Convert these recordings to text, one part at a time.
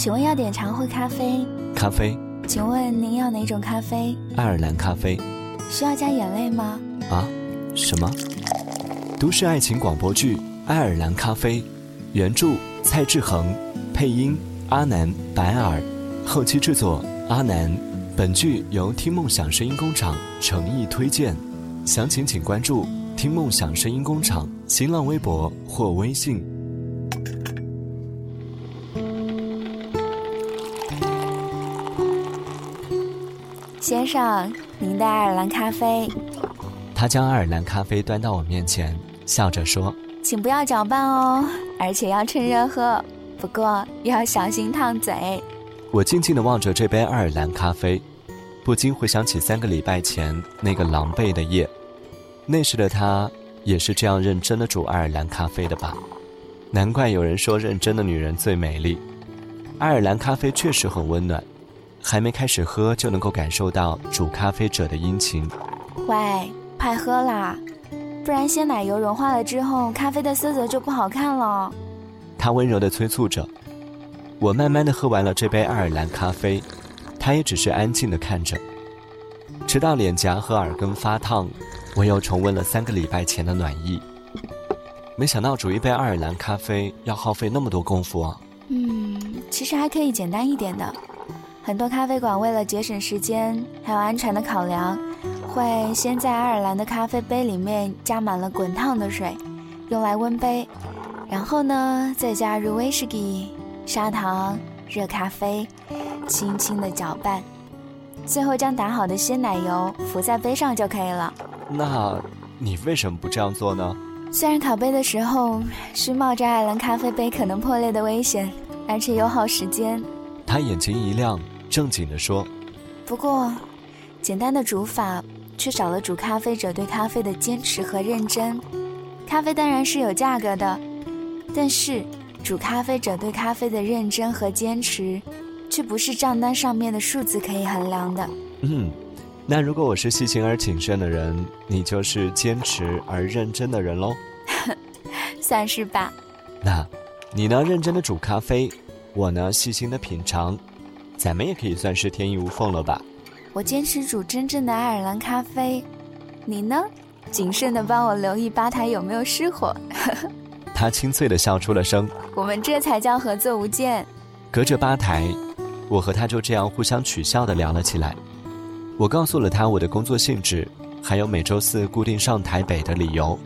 请问要点茶或咖啡？咖啡。请问您要哪种咖啡？爱尔兰咖啡。需要加眼泪吗？啊？什么？都市爱情广播剧《爱尔兰咖啡》，原著蔡志恒，配音阿南、白尔，后期制作阿南。本剧由听梦想声音工厂诚意推荐，详情请关注听梦想声音工厂新浪微博或微信。先生，您的爱尔兰咖啡。他将爱尔兰咖啡端到我面前，笑着说：“请不要搅拌哦，而且要趁热喝。不过要小心烫嘴。”我静静地望着这杯爱尔兰咖啡，不禁回想起三个礼拜前那个狼狈的夜。那时的他也是这样认真的煮爱尔兰咖啡的吧？难怪有人说认真的女人最美丽。爱尔兰咖啡确实很温暖。还没开始喝就能够感受到煮咖啡者的殷勤。喂，快喝啦，不然鲜奶油融化了之后，咖啡的色泽就不好看了。他温柔地催促着。我慢慢地喝完了这杯爱尔兰咖啡，他也只是安静地看着。直到脸颊和耳根发烫，我又重温了三个礼拜前的暖意。没想到煮一杯爱尔兰咖啡要耗费那么多功夫啊。嗯，其实还可以简单一点的。很多咖啡馆为了节省时间，还有安全的考量，会先在爱尔兰的咖啡杯里面加满了滚烫的水，用来温杯，然后呢，再加入威士忌、砂糖、热咖啡，轻轻的搅拌，最后将打好的鲜奶油浮在杯上就可以了。那你为什么不这样做呢？虽然烤杯的时候是冒着爱尔兰咖啡杯可能破裂的危险，而且又耗时间。他眼睛一亮，正经地说：“不过，简单的煮法却少了煮咖啡者对咖啡的坚持和认真。咖啡当然是有价格的，但是煮咖啡者对咖啡的认真和坚持，却不是账单上面的数字可以衡量的。”嗯，那如果我是细心而谨慎的人，你就是坚持而认真的人喽？算是吧。那，你呢？认真的煮咖啡。我呢，细心的品尝，咱们也可以算是天衣无缝了吧？我坚持煮真正的爱尔兰咖啡，你呢？谨慎的帮我留意吧台有没有失火。他清脆的笑出了声。我们这才叫合作无间。隔着吧台，我和他就这样互相取笑的聊了起来。我告诉了他我的工作性质，还有每周四固定上台北的理由。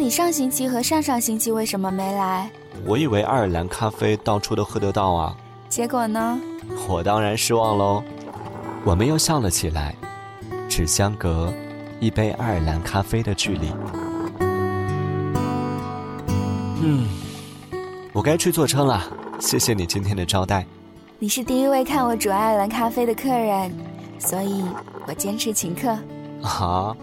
那你上星期和上上星期为什么没来？我以为爱尔兰咖啡到处都喝得到啊，结果呢？我当然失望喽。我们又笑了起来，只相隔一杯爱尔兰咖啡的距离。嗯，我该去坐车了。谢谢你今天的招待。你是第一位看我煮爱尔兰咖啡的客人，所以我坚持请客。啊，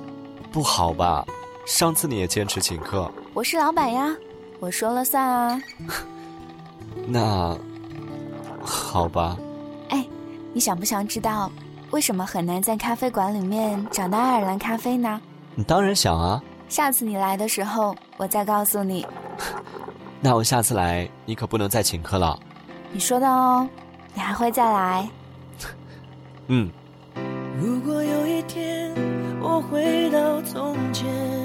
不好吧？上次你也坚持请客。我是老板呀。我说了算啊，那好吧。哎，你想不想知道为什么很难在咖啡馆里面找到爱尔兰咖啡呢？你当然想啊。下次你来的时候，我再告诉你。那我下次来，你可不能再请客了。你说的哦，你还会再来。嗯。如果有一天我回到从前。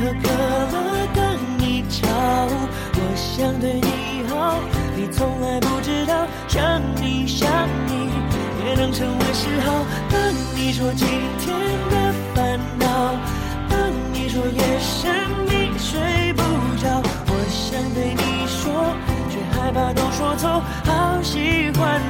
喝可乐等你吵，我想对你好，你从来不知道，想你想你也能成为嗜好。等你说今天的烦恼，等你说夜深你睡不着，我想对你说，却害怕都说错，好喜欢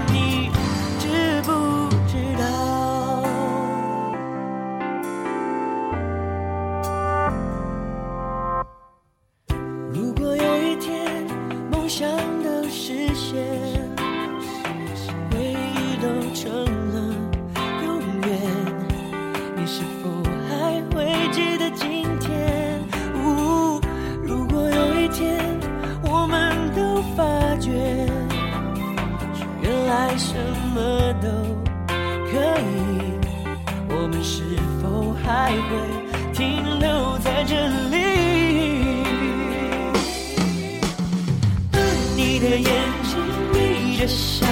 笑，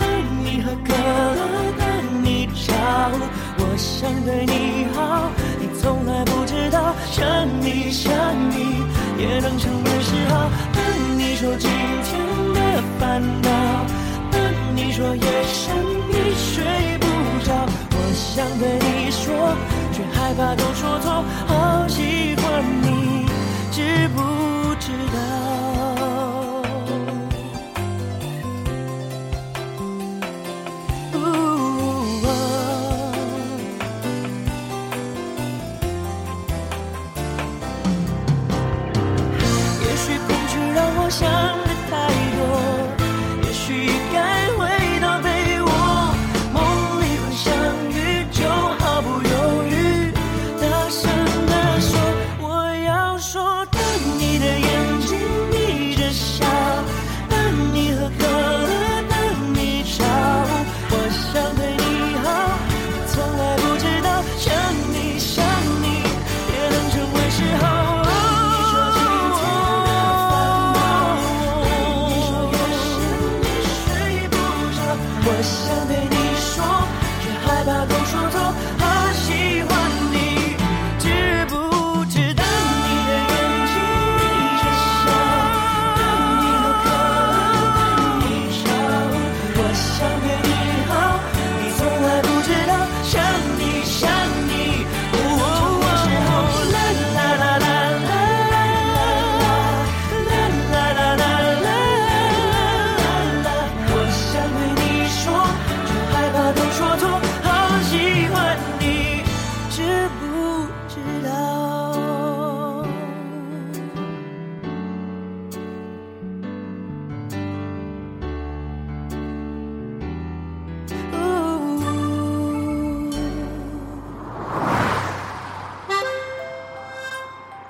等你喝可乐，等你吵，我想对你好，你从来不知道，想你想你也能成为嗜好。等你说今天的烦恼，等你说夜深你睡不着，我想对你说，却害怕都说错，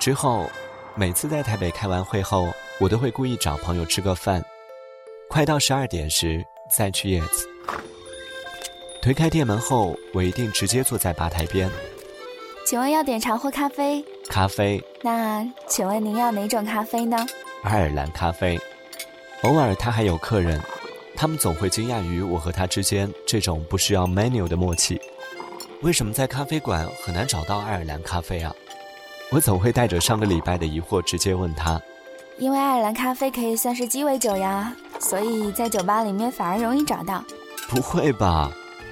之后，每次在台北开完会后，我都会故意找朋友吃个饭。快到十二点时再去叶子。推开店门后，我一定直接坐在吧台边。请问要点茶或咖啡？咖啡，那请问您要哪种咖啡呢？爱尔兰咖啡。偶尔他还有客人，他们总会惊讶于我和他之间这种不需要 menu 的默契。为什么在咖啡馆很难找到爱尔兰咖啡啊？我总会带着上个礼拜的疑惑直接问他。因为爱尔兰咖啡可以算是鸡尾酒呀，所以在酒吧里面反而容易找到。不会吧？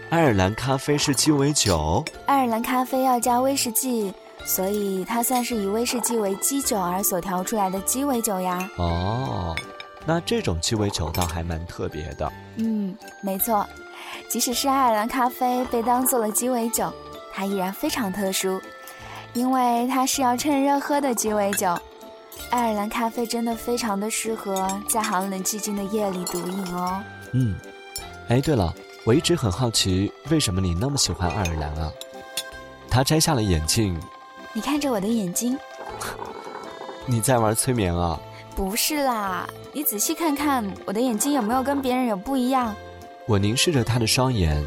爱尔兰咖啡是鸡尾酒？爱尔兰咖啡要加威士忌，所以它算是以威士忌为基酒而所调出来的鸡尾酒呀。哦，那这种鸡尾酒倒还蛮特别的。嗯，没错，即使是爱尔兰咖啡被当做了鸡尾酒，它依然非常特殊，因为它是要趁热喝的鸡尾酒。爱尔兰咖啡真的非常的适合在寒冷寂静的夜里独饮哦。嗯，哎，对了，我一直很好奇，为什么你那么喜欢爱尔兰啊？他摘下了眼镜，你看着我的眼睛，你在玩催眠啊？不是啦，你仔细看看我的眼睛有没有跟别人有不一样？我凝视着他的双眼，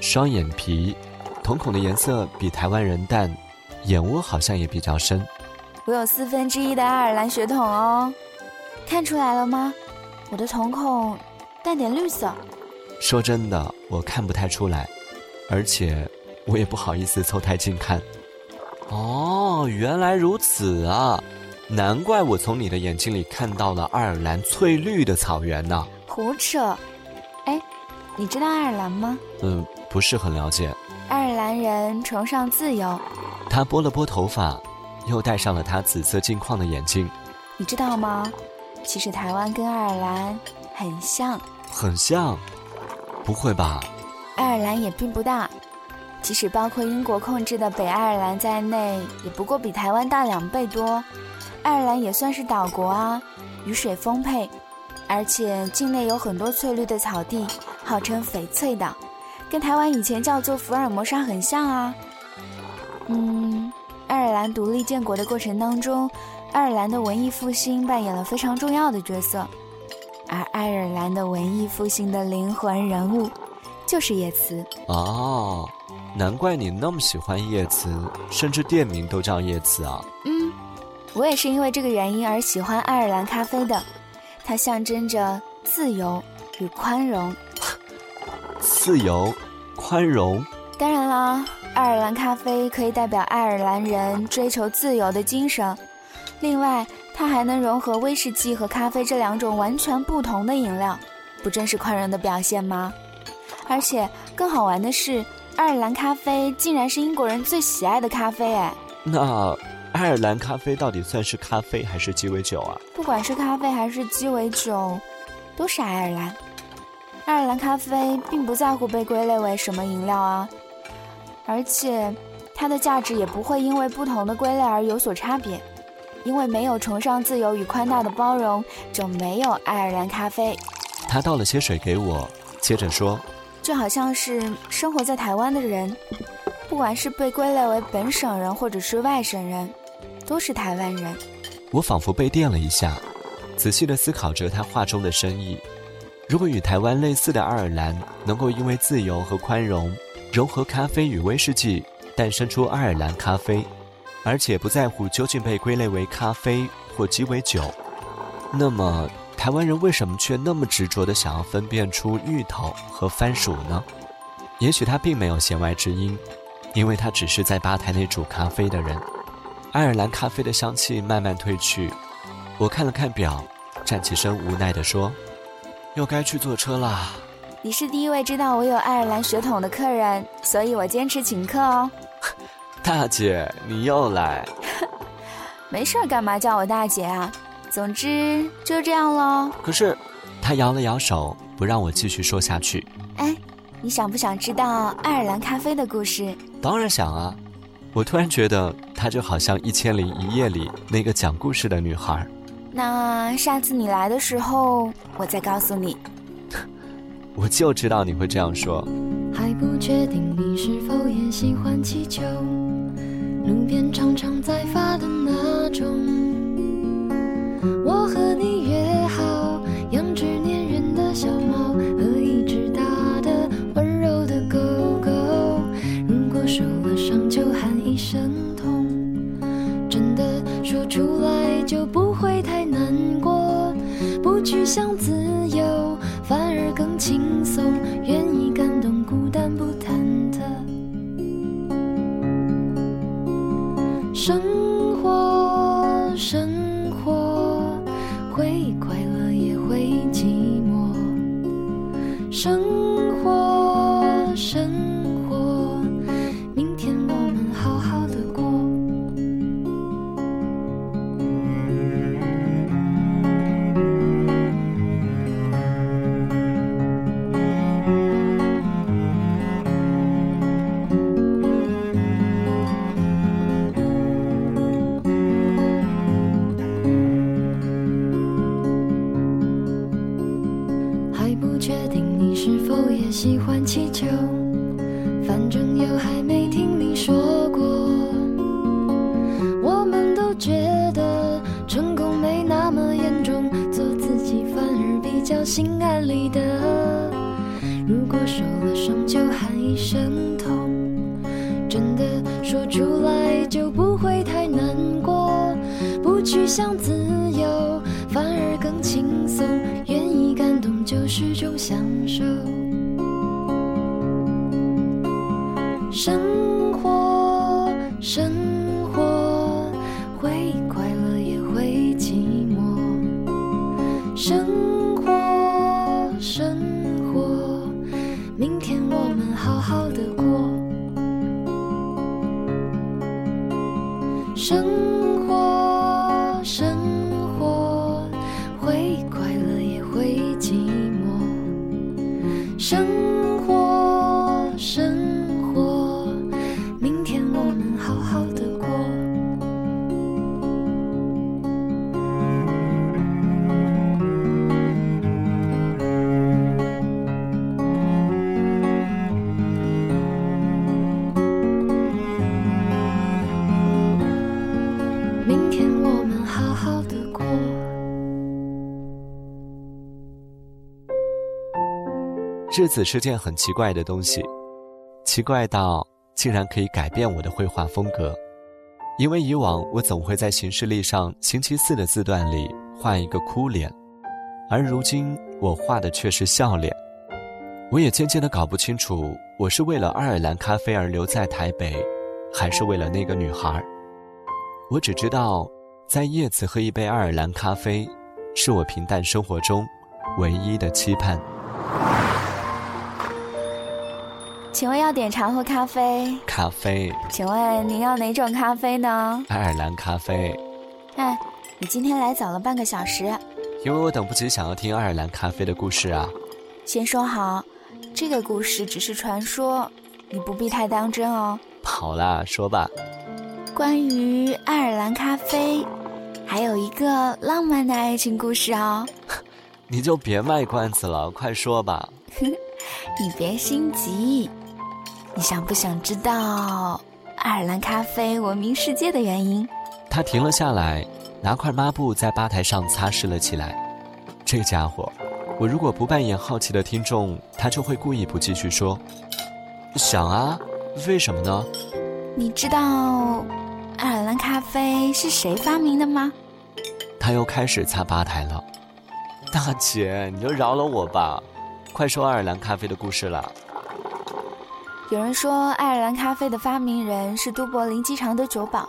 双眼皮，瞳孔的颜色比台湾人淡，眼窝好像也比较深。我有四分之一的爱尔兰血统哦，看出来了吗？我的瞳孔带点绿色。说真的，我看不太出来，而且我也不好意思凑太近看。哦，原来如此啊！难怪我从你的眼睛里看到了爱尔兰翠绿的草原呢。胡扯！哎，你知道爱尔兰吗？嗯，不是很了解。爱尔兰人崇尚自由。他拨了拨头发，又戴上了他紫色镜框的眼镜。你知道吗？其实台湾跟爱尔兰很像。很像？不会吧？爱尔兰也并不大，即使包括英国控制的北爱尔兰在内，也不过比台湾大两倍多。爱尔兰也算是岛国啊，雨水丰沛，而且境内有很多翠绿的草地，号称翡翠岛，跟台湾以前叫做福尔摩沙很像啊。嗯，爱尔兰独立建国的过程当中，爱尔兰的文艺复兴扮演了非常重要的角色，而爱尔兰的文艺复兴的灵魂人物，就是叶慈。哦，难怪你那么喜欢叶慈，甚至店名都叫叶慈啊。嗯，我也是因为这个原因而喜欢爱尔兰咖啡的，它象征着自由与宽容。自由，宽容。当然啦，爱尔兰咖啡可以代表爱尔兰人追求自由的精神。另外，它还能融合威士忌和咖啡这两种完全不同的饮料，不正是宽容的表现吗？而且更好玩的是，爱尔兰咖啡竟然是英国人最喜爱的咖啡哎。那爱尔兰咖啡到底算是咖啡还是鸡尾酒啊？不管是咖啡还是鸡尾酒，都是爱尔兰。爱尔兰咖啡并不在乎被归类为什么饮料啊。而且，它的价值也不会因为不同的归类而有所差别，因为没有崇尚自由与宽大的包容，就没有爱尔兰咖啡。他倒了些水给我，接着说：“就好像是生活在台湾的人，不管是被归类为本省人或者是外省人，都是台湾人。”我仿佛被电了一下，仔细地思考着他话中的深意。如果与台湾类似的爱尔兰能够因为自由和宽容，融合咖啡与威士忌，诞生出爱尔兰咖啡，而且不在乎究竟被归类为咖啡或鸡尾酒。那么，台湾人为什么却那么执着地想要分辨出芋头和番薯呢？也许他并没有弦外之音，因为他只是在吧台内煮咖啡的人。爱尔兰咖啡的香气慢慢褪去，我看了看表，站起身无奈地说：“又该去坐车啦。”你是第一位知道我有爱尔兰血统的客人，所以我坚持请客哦。大姐，你又来？没事儿，干嘛叫我大姐啊？总之就这样喽。可是，他摇了摇手，不让我继续说下去。哎，你想不想知道爱尔兰咖啡的故事？当然想啊！我突然觉得她就好像《一千零一夜》里那个讲故事的女孩。那下次你来的时候，我再告诉你。我就知道你会这样说。还不确定你是否也喜欢气球，路边常常在发的那种。我和你约好，养只粘人的小猫和一只大的温柔的狗狗。如果受了伤就喊一声痛，真的说出来就不会太难过。不去想自。轻松，愿意感动，孤单不忐忑。生活，生心安理得。如果受了伤就喊一声痛，真的说出来就不会太难过。不去想自由，反而更轻松。愿意感动就是种享受。生日子是件很奇怪的东西，奇怪到竟然可以改变我的绘画风格。因为以往我总会在行事历上星期四的字段里画一个哭脸，而如今我画的却是笑脸。我也渐渐的搞不清楚，我是为了爱尔兰咖啡而留在台北，还是为了那个女孩。我只知道，在叶子喝一杯爱尔兰咖啡，是我平淡生活中唯一的期盼。请问要点茶或咖啡？咖啡，请问您要哪种咖啡呢？爱尔兰咖啡。哎，你今天来早了半个小时。因为我等不及想要听爱尔兰咖啡的故事啊。先说好，这个故事只是传说，你不必太当真哦。好啦，说吧。关于爱尔兰咖啡，还有一个浪漫的爱情故事哦。你就别卖关子了，快说吧。你别心急。你想不想知道爱尔兰咖啡闻名世界的原因？他停了下来，拿块抹布在吧台上擦拭了起来。这家伙，我如果不扮演好奇的听众，他就会故意不继续说。想啊，为什么呢？你知道爱尔兰咖啡是谁发明的吗？他又开始擦吧台了。大姐，你就饶了我吧，快说爱尔兰咖啡的故事了。有人说，爱尔兰咖啡的发明人是都柏林机场的酒保，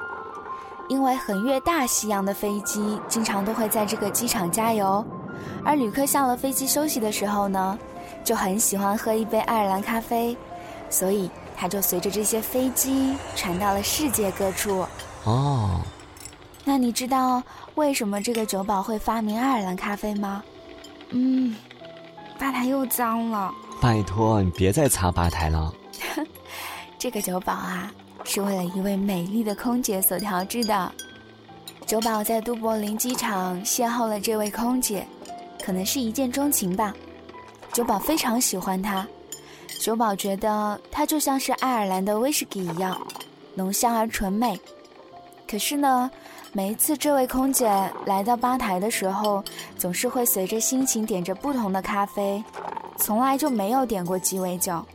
因为横越大西洋的飞机经常都会在这个机场加油，而旅客下了飞机休息的时候呢，就很喜欢喝一杯爱尔兰咖啡，所以它就随着这些飞机传到了世界各处。哦，那你知道为什么这个酒保会发明爱尔兰咖啡吗？嗯，吧台又脏了。拜托你别再擦吧台了。这个酒保啊，是为了一位美丽的空姐所调制的。酒保在都柏林机场邂逅了这位空姐，可能是一见钟情吧。酒保非常喜欢她，酒保觉得她就像是爱尔兰的威士忌一样，浓香而纯美。可是呢，每一次这位空姐来到吧台的时候，总是会随着心情点着不同的咖啡，从来就没有点过鸡尾酒。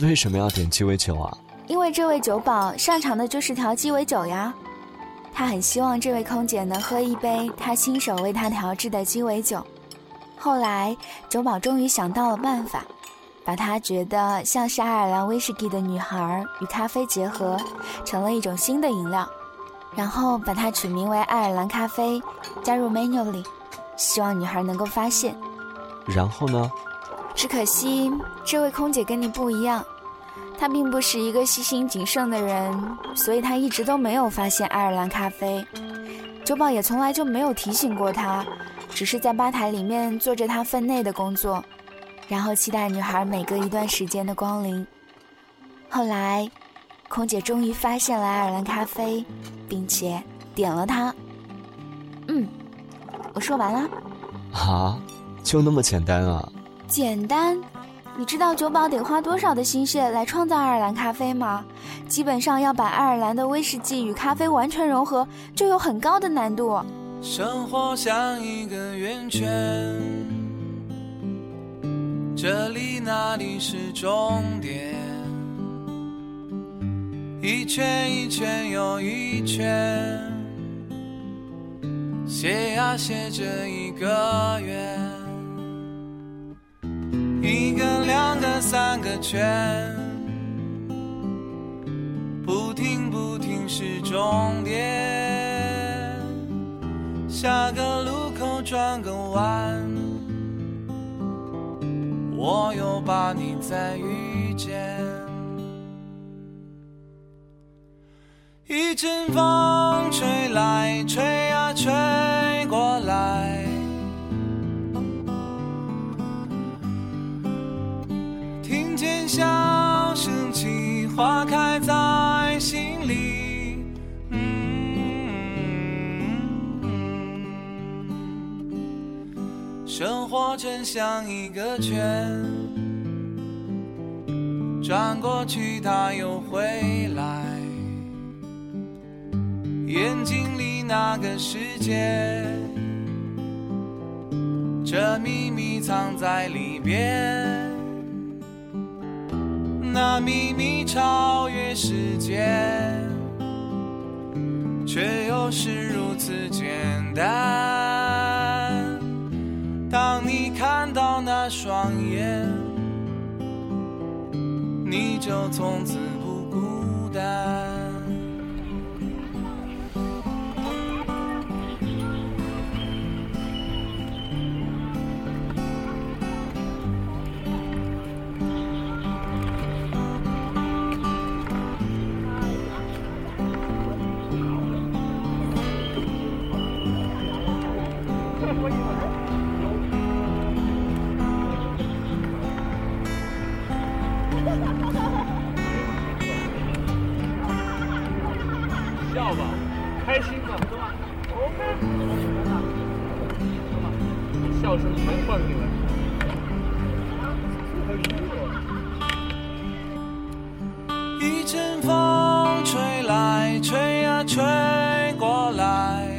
为什么要点鸡尾酒啊？因为这位酒保擅长的就是调鸡尾酒呀，他很希望这位空姐能喝一杯他亲手为他调制的鸡尾酒。后来，酒保终于想到了办法，把他觉得像是爱尔兰威士忌的女孩与咖啡结合，成了一种新的饮料，然后把它取名为爱尔兰咖啡，加入 menu 里，希望女孩能够发现。然后呢？只可惜这位空姐跟你不一样。她并不是一个细心谨慎的人，所以她一直都没有发现爱尔兰咖啡。酒保也从来就没有提醒过她，只是在吧台里面做着他分内的工作，然后期待女孩每隔一段时间的光临。后来，空姐终于发现了爱尔兰咖啡，并且点了它。嗯，我说完了。啊，就那么简单啊？简单。你知道酒保得花多少的心血来创造爱尔兰咖啡吗？基本上要把爱尔兰的威士忌与咖啡完全融合，就有很高的难度。生活像一个圆圈，这里那里是终点，一圈一圈又一圈，写呀写着一个圆。一个、两个、三个圈，不停不停是终点。下个路口转个弯，我又把你再遇见。一阵风吹来，吹呀吹生活真像一个圈，转过去它又回来。眼睛里那个世界，这秘密藏在里边。那秘密超越时间，却又是如此简单。当你看到那双眼，你就从此不孤单。吹过来，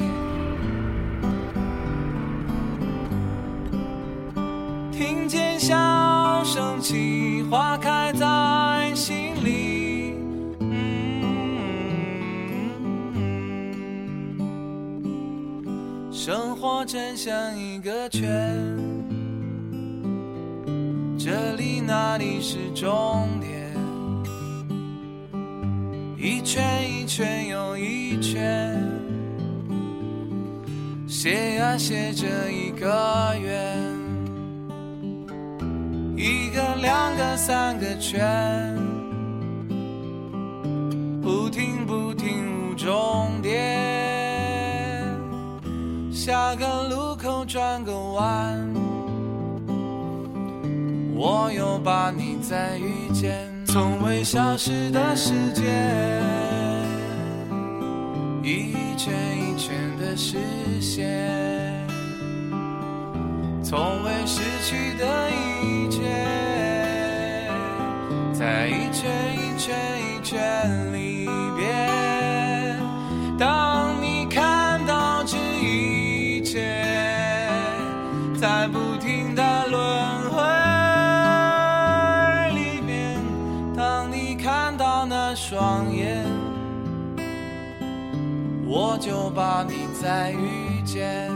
听见笑声起，花开在心里。生活真像一个圈。这里那里是终，一圈一圈又一圈，写呀写着一个圆，一个两个三个圈，不停不停无终点，下个路口转个弯。我又把你再遇见，从未消失的世界，一圈一圈的实现，从未失去的一切，在一圈一圈一圈就把你再遇见。